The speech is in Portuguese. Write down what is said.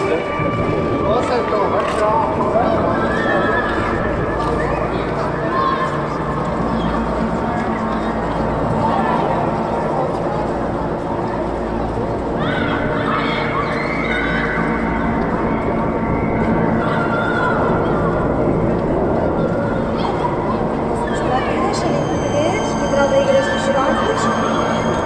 né? Nossa, então, vai tirar uma da igreja dos Jovens.